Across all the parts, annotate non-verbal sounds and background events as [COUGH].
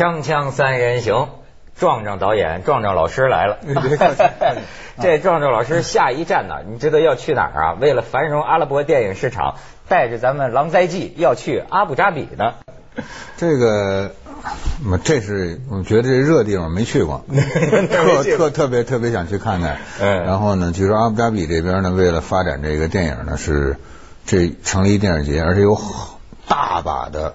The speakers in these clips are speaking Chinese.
锵锵三人行，壮壮导演、壮壮老师来了。[LAUGHS] 这壮壮老师下一站呢，你知道要去哪儿啊？为了繁荣阿拉伯电影市场，带着咱们《狼灾记》要去阿布扎比呢。这个，这是我觉得这热地方没去过，[LAUGHS] 特特特别特别想去看看。嗯。然后呢，据说阿布扎比这边呢，为了发展这个电影呢，是这成立电影节，而且有大把的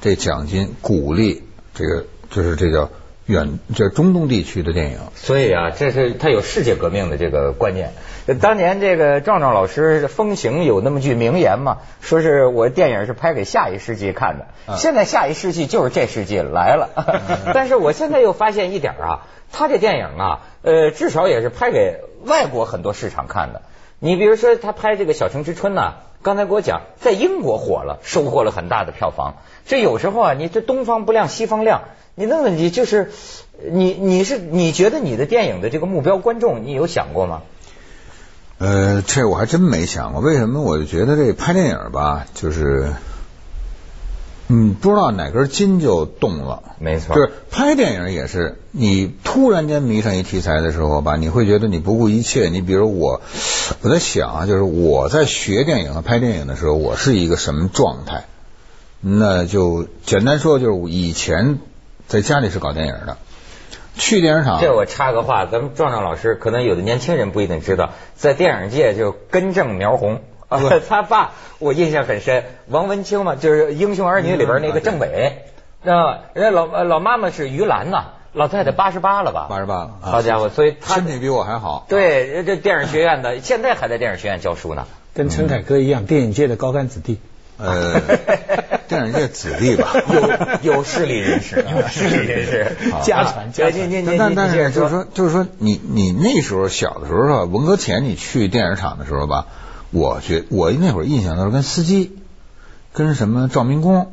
这奖金鼓励这个，就是这叫远这中东地区的电影。所以啊，这是他有世界革命的这个观念。当年这个壮壮老师风行有那么句名言嘛，说是我电影是拍给下一世纪看的。现在下一世纪就是这世纪来了。[LAUGHS] 但是我现在又发现一点啊，他这电影啊，呃，至少也是拍给外国很多市场看的。你比如说他拍这个《小城之春》呢，刚才给我讲，在英国火了，收获了很大的票房。这有时候啊，你这东方不亮西方亮，你那问你就是你你是你觉得你的电影的这个目标观众，你有想过吗？呃，这我还真没想过。为什么？我就觉得这拍电影吧，就是，嗯，不知道哪根筋就动了。没错，就是拍电影也是，你突然间迷上一题材的时候吧，你会觉得你不顾一切。你比如我，我在想啊，就是我在学电影和拍电影的时候，我是一个什么状态？那就简单说，就是以前在家里是搞电影的。去电影厂，这我插个话，咱们壮壮老师可能有的年轻人不一定知道，在电影界就根正苗红，[LAUGHS] 啊他爸我印象很深，王文清嘛，就是《英雄儿女》里边那个政委，知道吧？人家老老妈妈是于兰呐，老太太八十八了吧？八十八了，好家伙，所以他身体比我还好。对，这电影学院的，现在还在电影学院教书呢，跟陈凯歌一样，电影界的高干子弟。呃，电影界子弟吧，[LAUGHS] 有有势力人士，有势力人士，家传家传。您您但但是就是说，就是说，你你那时候小的时候啊，文革前你去电影厂的时候吧，我觉我那会儿印象都是跟司机，跟什么赵明工，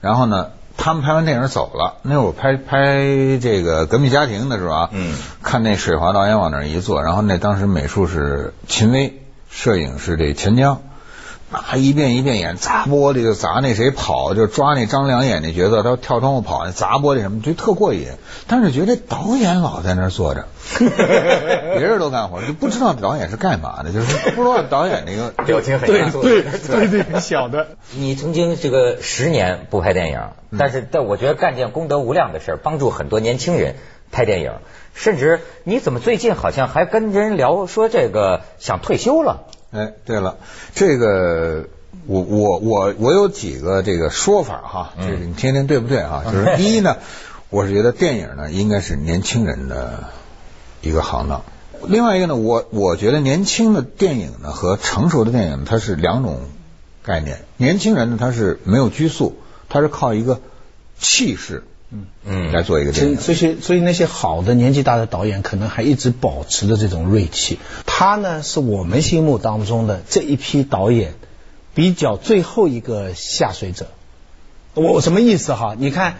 然后呢，他们拍完电影走了。那会儿拍拍这个革命家庭的时候啊，嗯，看那水华导演往那儿一坐，然后那当时美术是秦薇，摄影是这钱江。那一遍一遍演，砸玻璃就砸那谁跑，就抓那张良演那角色，他跳窗户跑，砸玻璃什么，就特过瘾。但是觉得导演老在那儿坐着，别人都干活，就不知道导演是干嘛的，就是不知道导演那个 [LAUGHS] 表情很严肃对对对对，小的。你曾经这个十年不拍电影，但是但我觉得干件功德无量的事儿，帮助很多年轻人拍电影，甚至你怎么最近好像还跟人聊说这个想退休了？哎，对了，这个我我我我有几个这个说法哈，这个你听听对不对哈？[LAUGHS] 就是第一呢，我是觉得电影呢应该是年轻人的一个行当。另外一个呢，我我觉得年轻的电影呢和成熟的电影它是两种概念。年轻人呢他是没有拘束，他是靠一个气势。嗯嗯，来做一个电影，所以所以那些好的年纪大的导演可能还一直保持着这种锐气。他呢是我们心目当中的这一批导演比较最后一个下水者。我什么意思哈？你看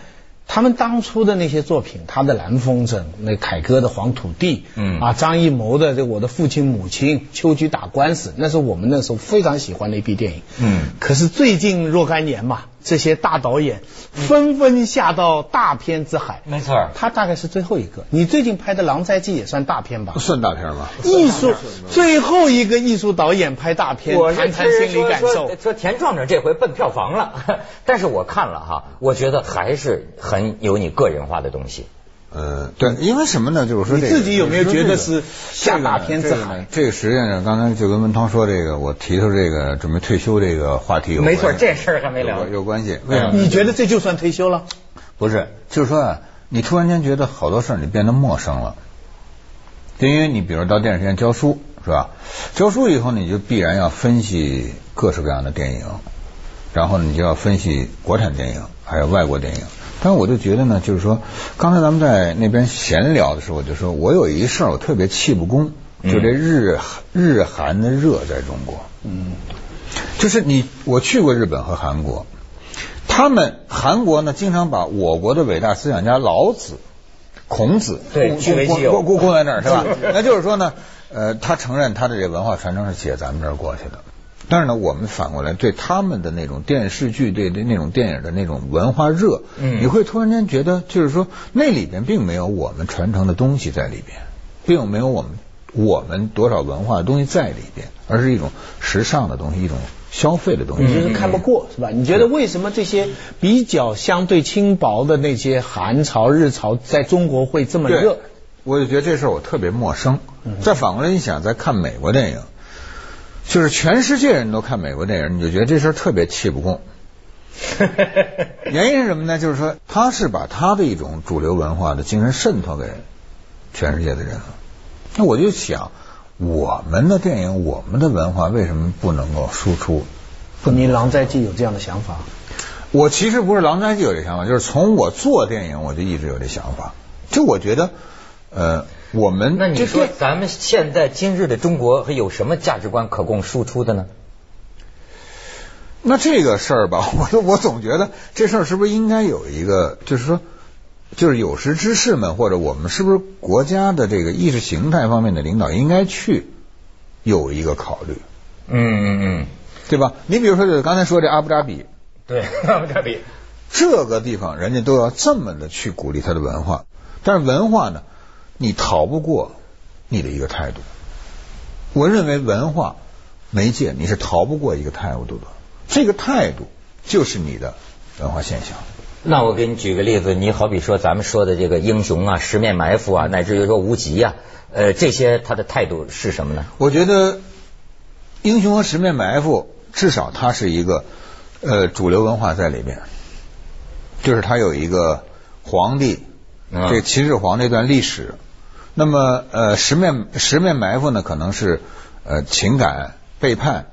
他们当初的那些作品，他的《蓝风筝》，那凯歌的《黄土地》，嗯啊，张艺谋的这《我的父亲母亲》，《秋菊打官司》，那是我们那时候非常喜欢的一批电影。嗯，可是最近若干年嘛。这些大导演纷纷下到大片之海，没错，他大概是最后一个。你最近拍的《狼灾记》也算大片吧？算大片吧。艺术最后一个艺术导演拍大片，谈谈心理感受。说田壮壮这回奔票房了，[LAUGHS] 但是我看了哈，我觉得还是很有你个人化的东西。呃，对，因为什么呢？就是说，你自己有没有觉得是下大片之海？这个实际上，刚才就跟文涛说这个，我提出这个准备退休这个话题有没错，这事儿还没聊，有关系。嗯为什么？你觉得这就算退休了？不是，就是说啊，你突然间觉得好多事儿你变得陌生了，就因为你比如到电影学院教书是吧？教书以后你就必然要分析各式各样的电影，然后你就要分析国产电影还有外国电影。但我就觉得呢，就是说，刚才咱们在那边闲聊的时候，我就说我有一事儿我特别气不公，就这日日韩的热在中国，嗯，就是你我去过日本和韩国，他们韩国呢经常把我国的伟大思想家老子、孔子对据为己有供供在那儿是吧？[LAUGHS] 那就是说呢，呃，他承认他的这文化传承是写咱们这儿过去的。但是呢，我们反过来对他们的那种电视剧、对对那种电影的那种文化热，嗯你会突然间觉得，就是说那里边并没有我们传承的东西在里边，并没有我们我们多少文化的东西在里边，而是一种时尚的东西，一种消费的东西。你就是看不过是吧？你觉得为什么这些比较相对轻薄的那些韩潮、日潮在中国会这么热？我就觉得这事儿我特别陌生。嗯再反过来一想，再看美国电影，就是全世界人都看美国电影，你就觉得这事儿特别气不过。[LAUGHS] 原因是什么呢？就是说，他是把他的一种主流文化的精神渗透给全世界的人了。那我就想，我们的电影，我们的文化为什么不能够输出？不你《狼在记》有这样的想法？我其实不是狼在记有这想法，就是从我做电影我就一直有这想法。就我觉得，呃，我们那你说咱们现在今日的中国还有什么价值观可供输出的呢？那这个事儿吧，我我总觉得这事儿是不是应该有一个，就是说，就是有识之士们或者我们是不是国家的这个意识形态方面的领导应该去有一个考虑，嗯嗯嗯，对吧？你比如说，就是刚才说这阿布扎比对，[LAUGHS] 阿布扎比这个地方，人家都要这么的去鼓励他的文化，但是文化呢，你逃不过你的一个态度。我认为文化媒介你是逃不过一个态度的，这个态度就是你的文化现象。那我给你举个例子，你好比说咱们说的这个英雄啊、十面埋伏啊，乃至于说无极啊，呃，这些他的态度是什么呢？我觉得英雄和十面埋伏，至少它是一个呃主流文化在里面，就是它有一个皇帝，嗯这秦始皇这段历史。那么呃十面十面埋伏呢，可能是呃情感背叛，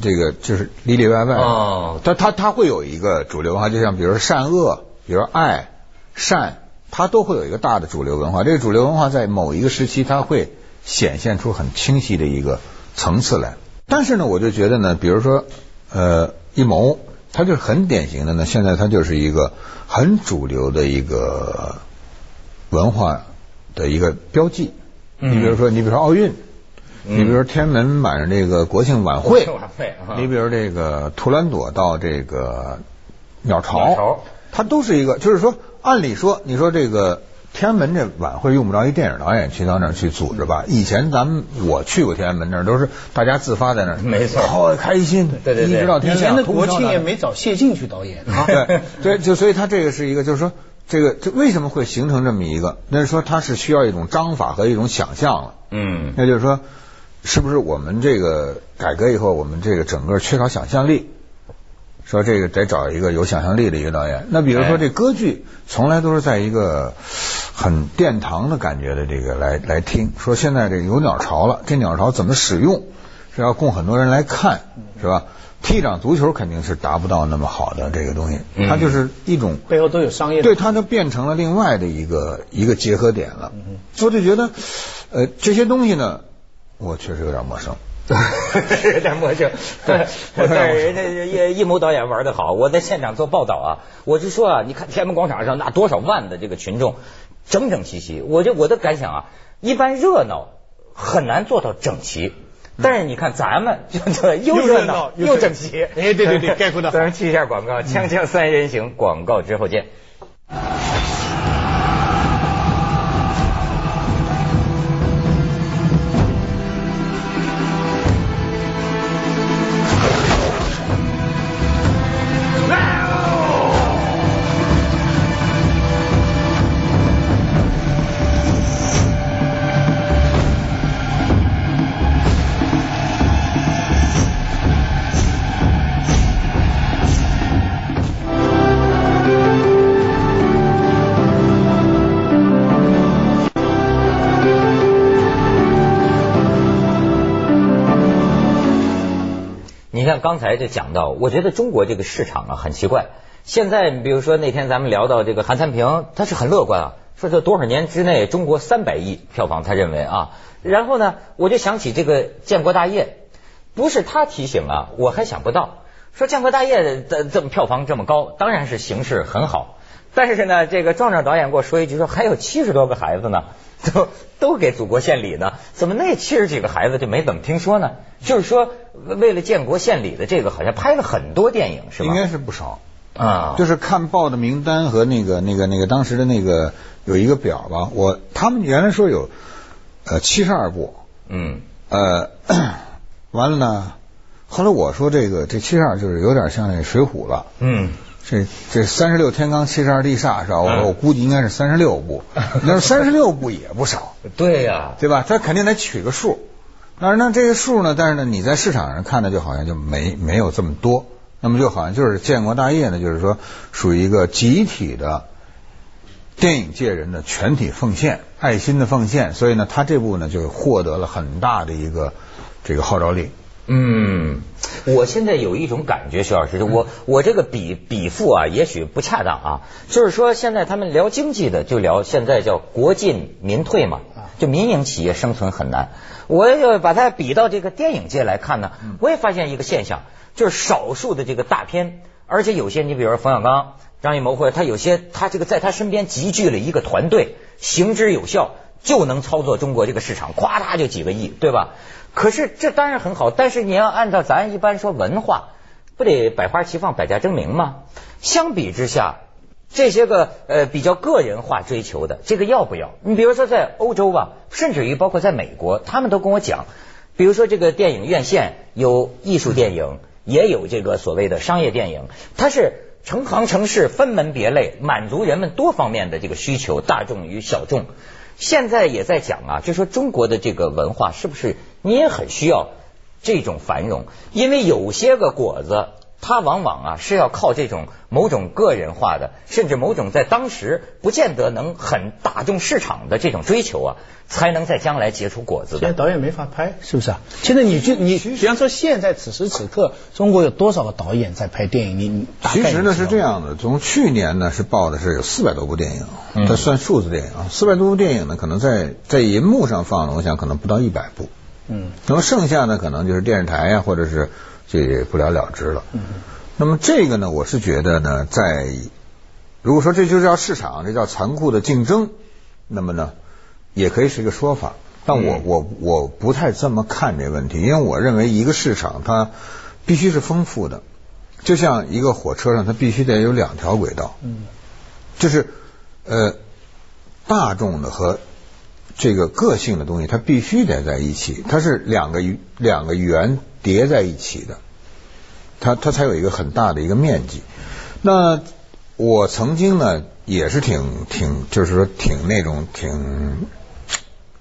这个就是里里外外。哦它它它会有一个主流文化，就像比如说善恶，比如说爱善，它都会有一个大的主流文化。这个主流文化在某一个时期，它会显现出很清晰的一个层次来。但是呢，我就觉得呢，比如说呃一谋，它就是很典型的呢，现在它就是一个很主流的一个文化的一个标记。嗯你比如说，你比如说奥运，嗯你比如说天安门晚上这个国庆晚会，晚会啊你比如这个图兰朵到这个鸟巢，鸟巢它都是一个，就是说，按理说，你说这个天安门这晚会用不着一电影导演去到那儿去组织吧？以前咱们我去过天安门那儿，都是大家自发在那儿，没错好开心，对对对一直到天亮。以前的国庆也没找谢晋去导演啊。[LAUGHS] 对对，就所以他这个是一个，就是说，这个这为什么会形成这么一个？那是说它是需要一种章法和一种想象了。嗯那就是说，是不是我们这个改革以后，我们这个整个缺少想象力？说这个得找一个有想象力的一个导演。那比如说哎这歌剧，从来都是在一个很殿堂的感觉的这个来来听。说现在这个有鸟巢了，这鸟巢怎么使用，是要供很多人来看，是吧？踢一场足球肯定是达不到那么好的这个东西，嗯它就是一种背后都有商业。对，它就变成了另外的一个一个结合点了。我就觉得，呃，这些东西呢，我确实有点陌生。[LAUGHS] 有点陌生。对，但是人家叶一谋导演玩的好，我在现场做报道啊，我就说啊，你看天安门广场上那多少万的这个群众，整整齐齐。我就我的感想啊，一般热闹很难做到整齐。但是你看咱们就这又 [LAUGHS] 又热闹又又整齐，哎对对对 [LAUGHS] 概括的咱们去一下广告，锵锵三人行，广告之后见。像刚才就讲到，我觉得中国这个市场啊很奇怪。现在比如说那天咱们聊到这个韩三平，他是很乐观啊，说这多少年之内中国三百亿票房，他认为啊。然后呢，我就想起这个建国大业，不是他提醒啊，我还想不到。说建国大业的这么票房这么高，当然是形势很好。但是呢，这个壮壮导演给我说一句说，还有七十多个孩子呢，[LAUGHS] 都都给祖国献礼呢，怎么那七十几个孩子就没怎么听说呢？就是说，为了建国献礼的这个，好像拍了很多电影，是吧？应该是不少。啊，就是看报的名单和那个那个那个当时的那个有一个表吧，我他们原来说有呃七十二部，嗯，呃，[COUGHS] 完了呢，后来我说这个这七十二就是有点像那水浒了，嗯，这这三十六天罡七十二地煞是吧？我嗯我估计应该是三十六部，[LAUGHS] 那三十六部也不少，[LAUGHS] 对呀、对吧？他肯定得取个数，但是呢这个数呢，但是呢你在市场上看的就好像就没没有这么多。那么就好像就是建国大业呢，就是说属于一个集体的电影界人的全体奉献、爱心的奉献，所以呢，他这部呢就获得了很大的一个这个号召力。嗯，我现在有一种感觉，徐老师，我我这个比比附啊，也许不恰当啊，就是说现在他们聊经济的，就聊现在叫国进民退嘛，就民营企业生存很难。我要把它比到这个电影界来看呢，我也发现一个现象，就是少数的这个大片，而且有些你比如说冯小刚、张艺谋或者他有些他这个在他身边集聚了一个团队，行之有效，就能操作中国这个市场，咵嗒就几个亿，对吧？可是这当然很好，但是你要按照咱一般说文化，不得百花齐放、百家争鸣吗？相比之下，这些个呃比较个人化追求的，这个要不要？你比如说在欧洲吧，甚至于包括在美国，他们都跟我讲，比如说这个电影院线有艺术电影，也有这个所谓的商业电影，它是成行成市、分门别类，满足人们多方面的这个需求，大众与小众。现在也在讲啊，就说中国的这个文化是不是你也很需要这种繁荣？因为有些个果子，它往往啊是要靠这种某种个人化的，甚至某种在当时不见得能很大众市场的这种追求啊，才能在将来结出果子的。现在导演没法拍，是不是啊？现在你就你，比方说现在此时此刻，中国有多少个导演在拍电影？你你大概其实呢是这样的，从去年呢是报的是有四百多部电影，嗯它算数字电影啊，四百多部电影呢，可能在在银幕上放的，我想可能不到一百部。嗯，那么剩下呢，可能就是电视台呀、或者是这也不了了之了。嗯，那么这个呢，我是觉得呢，在如果说这就叫市场，这叫残酷的竞争，那么呢，也可以是一个说法。但我、嗯我我不太这么看这问题，因为我认为一个市场它必须是丰富的，就像一个火车上它必须得有两条轨道。嗯，就是呃大众的和这个个性的东西，它必须得在一起，它是两个两个圆叠在一起的，它它才有一个很大的一个面积。那我曾经呢也是挺挺就是说挺那种挺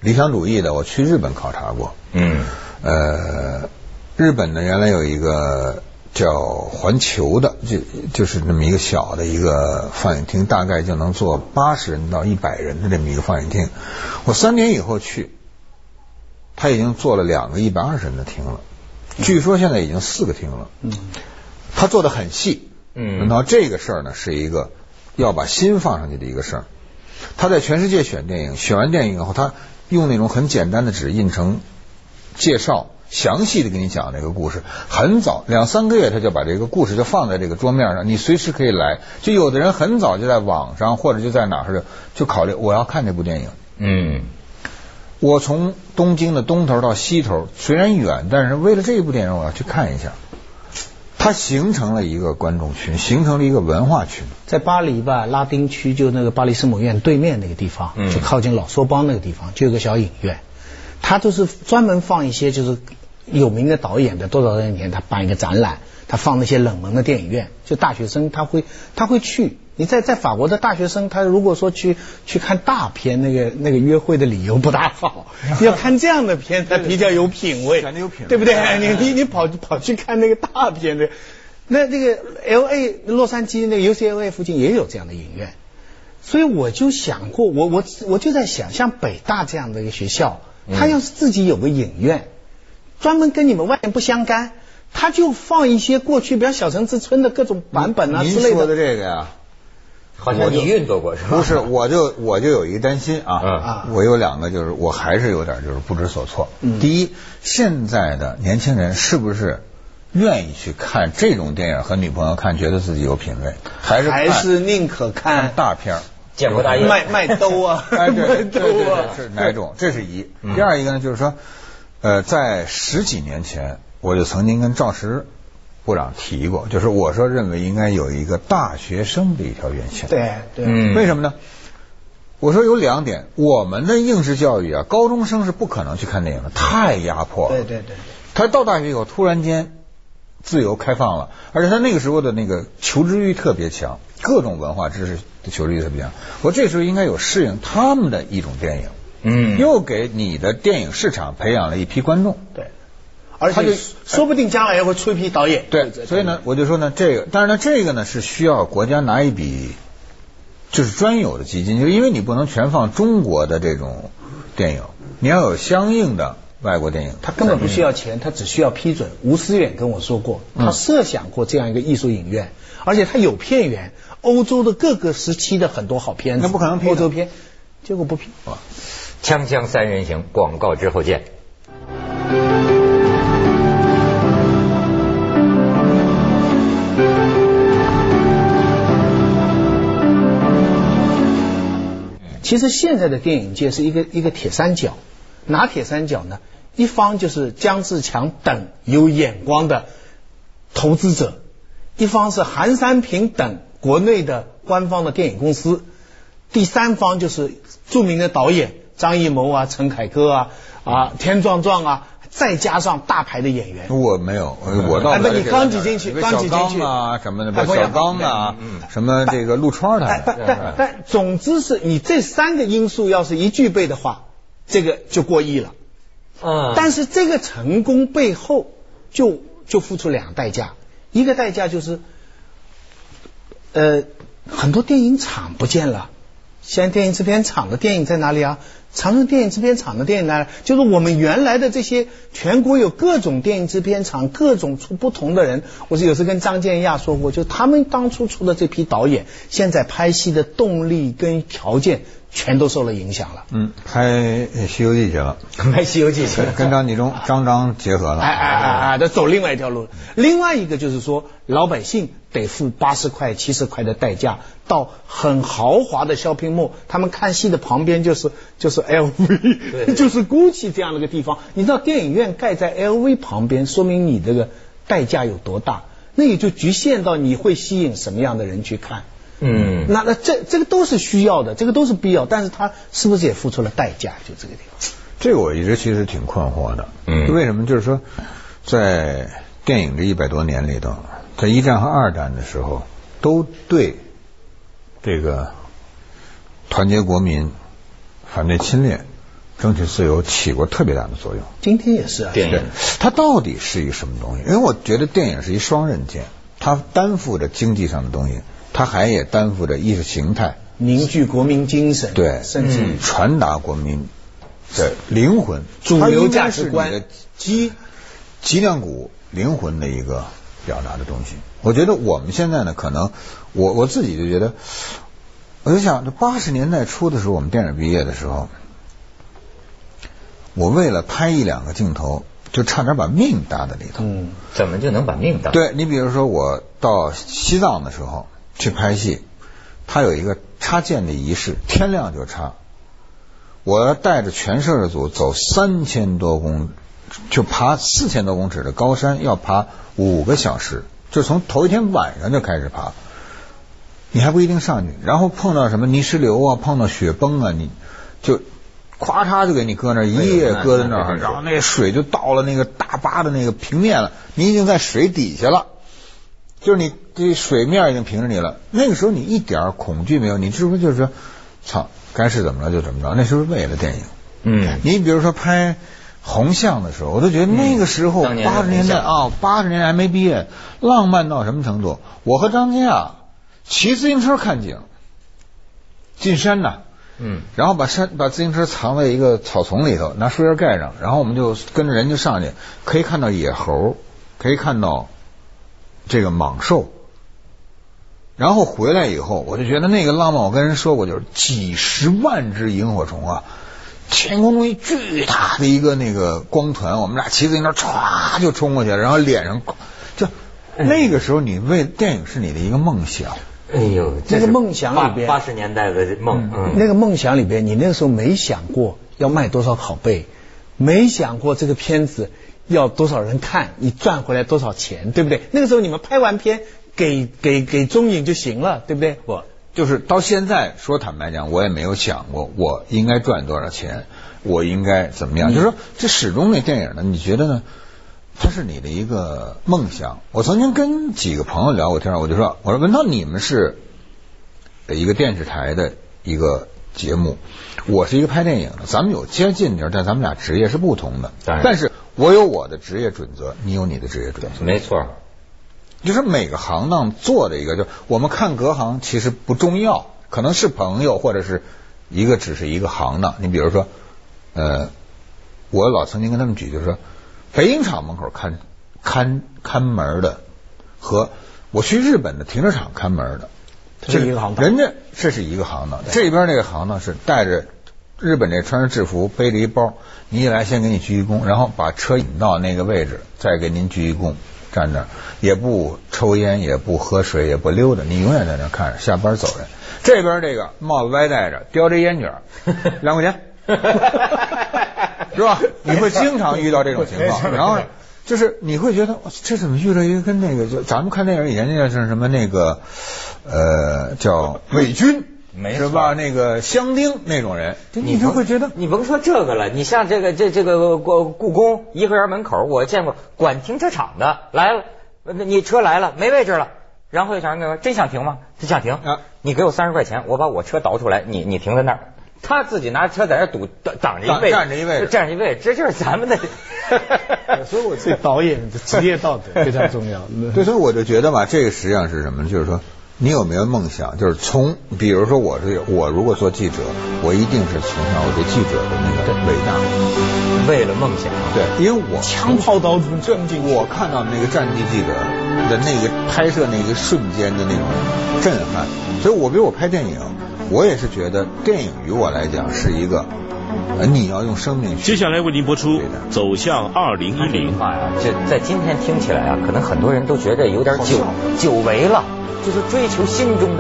理想主义的，我去日本考察过。嗯呃，日本呢原来有一个叫环球的，就就是那么一个小的一个放映厅，大概就能坐八十人到一百人的这么一个放映厅。我三年以后去，他已经做了两个一百二十人的厅了，据说现在已经四个厅了。嗯，他做的很细。嗯然后这个事儿呢是一个要把心放上去的一个事儿。他在全世界选电影，选完电影以后，他用那种很简单的纸印成介绍，详细的给你讲这个故事。很早两三个月，他就把这个故事就放在这个桌面上，你随时可以来。就有的人很早就在网上或者就在哪儿就就考虑我要看这部电影。嗯我从东京的东头到西头，虽然远，但是为了这一部电影，我要去看一下。它形成了一个观众群，形成了一个文化群。在巴黎吧，拉丁区就那个巴黎圣母院对面那个地方，嗯就靠近老索邦那个地方，就有个小影院，它就是专门放一些就是有名的导演的多少年前他办一个展览，他放那些冷门的电影院，就大学生他会他会去。你在在法国的大学生，他如果说去去看大片，那个那个约会的理由不大好，[LAUGHS] 要看这样的片才比较有品味，显得有品味。对不对？你你你跑跑去看那个大片的，那那个 L A 洛杉矶那个 U C L A 附近也有这样的影院，所以我就想过，我我我就在想，像北大这样的一个学校，他要是自己有个影院，专门跟你们外面不相干，他就放一些过去比如小城之春的各种版本啊之类说的这个呀，好像你运作过是吧？不是，我就我就有一个担心啊，嗯啊我有两个，就是我还是有点就是不知所措。嗯第一，现在的年轻人是不是愿意去看这种电影和女朋友看，觉得自己有品位，还是还是宁可看看大片儿？建国大业卖卖兜啊，[LAUGHS] 卖对对兜啊，是哪种？这是一。嗯第二一个呢，就是说，呃，在十几年前，我就曾经跟赵石部长提过，就是我说认为应该有一个大学生的一条院线。对对，嗯为什么呢？我说有两点，我们的应试教育啊，高中生是不可能去看电影的，太压迫了。对对对对。他到大学以后，突然间自由开放了，而且他那个时候的那个求知欲特别强，各种文化知识的求知欲特别强。我这时候应该有适应他们的一种电影，嗯又给你的电影市场培养了一批观众。对，而且说不定将来也会出一批导演。对，所以呢，我就说呢，这个，但是呢，这个呢是需要国家拿一笔就是专有的基金，就因为你不能全放中国的这种电影，你要有相应的外国电影。他根本不需要钱，他只需要批准。吴思远跟我说过，嗯他设想过这样一个艺术影院，而且他有片源，欧洲的各个时期的很多好片子，那不可能批欧洲片，结果不批。锵锵三人行，广告之后见。其实现在的电影界是一个一个铁三角，哪铁三角呢？一方就是姜志强等有眼光的投资者，一方是韩三平等国内的官方的电影公司，第三方就是著名的导演张艺谋啊、陈凯歌啊、啊田壮壮啊，再加上大牌的演员。我没有，我倒哎不你刚挤进去刚挤进去啊什么的，小刚啊，什么这个陆川但他但但但，总之是你这三个因素要是一具备的话，这个就过亿了。嗯但是这个成功背后就就付出两个代价，一个代价就是，呃，很多电影厂不见了。现在电影制片厂的电影在哪里啊？长春电影制片厂的电影呢？就是我们原来的这些全国有各种电影制片厂，各种出不同的人。我是有时跟张建亚说过，就他们当初出的这批导演，现在拍戏的动力跟条件全都受了影响了。嗯，拍《西游记》去了，[LAUGHS] 拍《西游记》去了，跟张纪中、张张结合了。哎哎哎哎，他走另外一条路。另外一个就是说，老百姓得付八十块、七十块的代价，到很豪华的 shopping mall，他们看戏的旁边就是就是 LV，[LAUGHS] 就是 GUCCI 这样的一个地方。你知道电影院盖在 LV 旁边，说明你这个代价有多大？那也就局限到你会吸引什么样的人去看。嗯，那那这这个都是需要的，这个都是必要，但是他是不是也付出了代价？就这个地方。这个我一直其实挺困惑的。嗯为什么？就是说，在电影这一百多年里头，在一战和二战的时候，都对这个团结国民、反对侵略、争取自由起过特别大的作用。今天也是啊，电影。它到底是一个什么东西？因为我觉得电影是一双刃剑，它担负着经济上的东西，它还也担负着意识形态，凝聚国民精神，对，甚至嗯。传达国民的灵魂、主流价值观脊脊梁骨、灵魂的一个表达的东西。我觉得我们现在呢，可能我我自己就觉得，我就想，这八十年代初的时候，我们电影毕业的时候，我为了拍一两个镜头，就差点把命搭在里头。嗯，怎么就能把命搭？对你比如说，我到西藏的时候去拍戏，他有一个插剑的仪式，天亮就插。我要带着全摄制组走三千多公，就爬四千多公尺的高山，要爬五个小时，就从头一天晚上就开始爬。你还不一定上去，然后碰到什么泥石流啊，碰到雪崩啊，你就咵嚓就给你搁那儿一夜搁在那儿，然后那水就到了那个大巴的那个平面了，你已经在水底下了，就是你这水面已经平着你了。那个时候你一点恐惧没有，你是不是就是说，操，该是怎么着就怎么着？那是不是为了电影？嗯，你比如说拍红象的时候，我都觉得那个时候八十年代啊，八十年代还没毕业，浪漫到什么程度？我和张佳骑自行车看景，进山呐，嗯，然后把山把自行车藏在一个草丛里头，拿树叶盖上，然后我们就跟着人就上去，可以看到野猴，可以看到这个蟒兽。然后回来以后，我就觉得那个浪漫，我跟人说过，就是几十万只萤火虫啊，天空中一巨大的一个那个光团，我们俩骑自行车歘就冲过去了，然后脸上就那个时候你为电影是你的一个梦想。哎呦，那个梦想里边八十年代的梦，嗯，那个梦想里边，你那个时候没想过要卖多少拷贝，没想过这个片子要多少人看，你赚回来多少钱，对不对？那个时候你们拍完片给给给中影就行了，对不对？不，就是到现在说坦白讲，我也没有想过我应该赚多少钱，我应该怎么样。就是说，这始终那电影呢，你觉得呢？它是你的一个梦想。我曾经跟几个朋友聊过天，我就说：“我说文涛，你们是一个电视台的一个节目，我是一个拍电影的，咱们有接近点，但咱们俩职业是不同的。但是我有我的职业准则，你有你的职业准则，没错。就是每个行当做的一个，就我们看隔行其实不重要，可能是朋友或者是一个只是一个行当。你比如说，呃，我老曾经跟他们举，就是说。”北影厂门口看看看门的，和我去日本的停车场看门的，这一个行当。人家这是一个行当，这边那个行当是带着日本这穿着制服，背着一包，你一来先给你鞠一躬，然后把车引到那个位置，再给您鞠一躬，站那也不抽烟，也不喝水，也不溜达，你永远在那看着，下班走人。这边这个帽子歪戴着，叼着烟卷，[LAUGHS] 两块钱。[LAUGHS] 是吧？你会经常遇到这种情况，然后就是你会觉得这怎么遇到一个跟那个就咱们看电影以前那个是什么那个呃叫伪军，是吧？那个香丁那种人，你就会觉得你甭说这个了，你像这个这这个故故宫颐和园门口，我见过管停车场的来了，你车来了没位置了，然后想说真想停吗？真想停？啊你给我三十块钱，我把我车倒出来，你你停在那儿。他自己拿车在那堵挡着一位，站着一位，站着一位，这就是咱们的。[LAUGHS] 所以我对导演的职业道德非常重要。[LAUGHS] 对，所以我就觉得吧，这个实际上是什么呢？就是说，你有没有梦想？就是从，比如说，我是我如果做记者，我一定是从小我对记者的那个伟大，为了梦想。对，因为我枪炮刀中这我看到那个战地记者的那个拍摄那个瞬间的那种震撼，所以我比如我拍电影。我也是觉得电影于我来讲是一个，你要用生命。接下来为您播出《走向二零一零》。话呀，这在今天听起来啊，可能很多人都觉得有点久久违了，就是追求心中的梦。